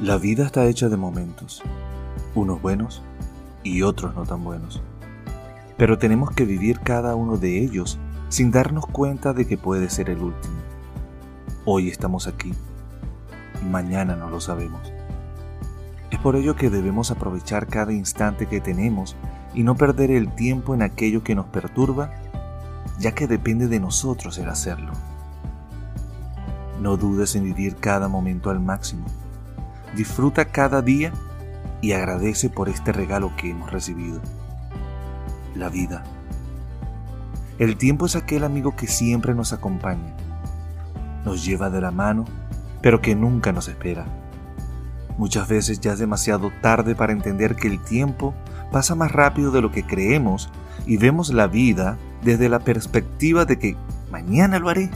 La vida está hecha de momentos, unos buenos y otros no tan buenos. Pero tenemos que vivir cada uno de ellos sin darnos cuenta de que puede ser el último. Hoy estamos aquí, mañana no lo sabemos. Es por ello que debemos aprovechar cada instante que tenemos y no perder el tiempo en aquello que nos perturba, ya que depende de nosotros el hacerlo. No dudes en vivir cada momento al máximo disfruta cada día y agradece por este regalo que hemos recibido, la vida. El tiempo es aquel amigo que siempre nos acompaña, nos lleva de la mano, pero que nunca nos espera. Muchas veces ya es demasiado tarde para entender que el tiempo pasa más rápido de lo que creemos y vemos la vida desde la perspectiva de que mañana lo haré.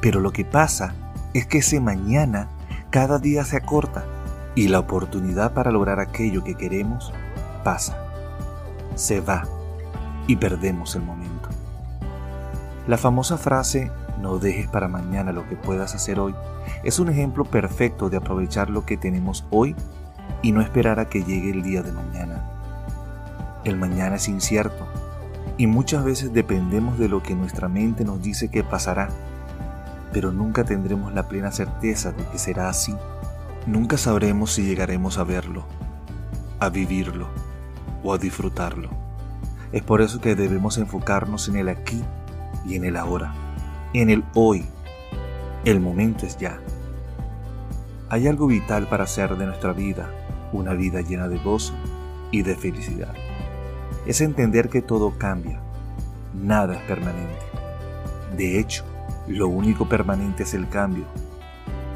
Pero lo que pasa es que ese mañana cada día se acorta y la oportunidad para lograr aquello que queremos pasa, se va y perdemos el momento. La famosa frase no dejes para mañana lo que puedas hacer hoy es un ejemplo perfecto de aprovechar lo que tenemos hoy y no esperar a que llegue el día de mañana. El mañana es incierto y muchas veces dependemos de lo que nuestra mente nos dice que pasará pero nunca tendremos la plena certeza de que será así. Nunca sabremos si llegaremos a verlo, a vivirlo o a disfrutarlo. Es por eso que debemos enfocarnos en el aquí y en el ahora, en el hoy. El momento es ya. Hay algo vital para hacer de nuestra vida una vida llena de gozo y de felicidad. Es entender que todo cambia, nada es permanente. De hecho, lo único permanente es el cambio.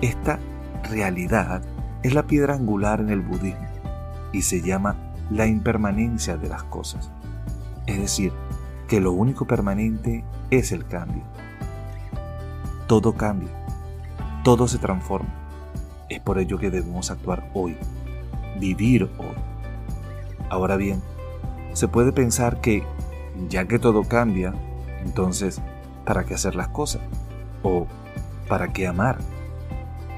Esta realidad es la piedra angular en el budismo y se llama la impermanencia de las cosas. Es decir, que lo único permanente es el cambio. Todo cambia, todo se transforma. Es por ello que debemos actuar hoy, vivir hoy. Ahora bien, se puede pensar que, ya que todo cambia, entonces ¿para qué hacer las cosas? ¿O para qué amar?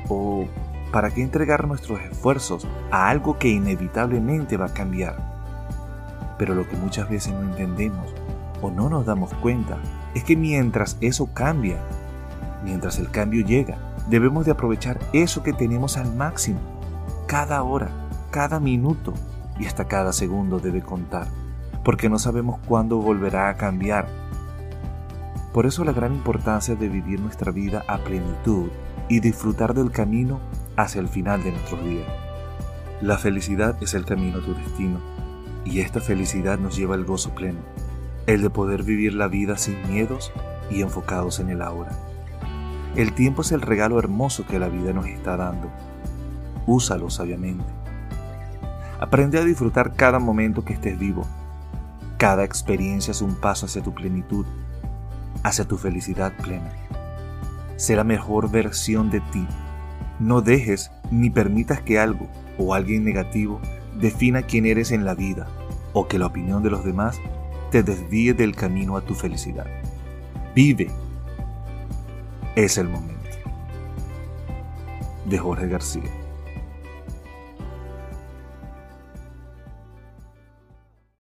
¿O para qué entregar nuestros esfuerzos a algo que inevitablemente va a cambiar? Pero lo que muchas veces no entendemos o no nos damos cuenta es que mientras eso cambia, mientras el cambio llega, debemos de aprovechar eso que tenemos al máximo. Cada hora, cada minuto y hasta cada segundo debe contar, porque no sabemos cuándo volverá a cambiar por eso la gran importancia de vivir nuestra vida a plenitud y disfrutar del camino hacia el final de nuestros días. La felicidad es el camino a tu destino y esta felicidad nos lleva al gozo pleno, el de poder vivir la vida sin miedos y enfocados en el ahora. El tiempo es el regalo hermoso que la vida nos está dando. Úsalo sabiamente. Aprende a disfrutar cada momento que estés vivo. Cada experiencia es un paso hacia tu plenitud hacia tu felicidad plena. Sé la mejor versión de ti. No dejes ni permitas que algo o alguien negativo defina quién eres en la vida o que la opinión de los demás te desvíe del camino a tu felicidad. Vive. Es el momento. De Jorge García.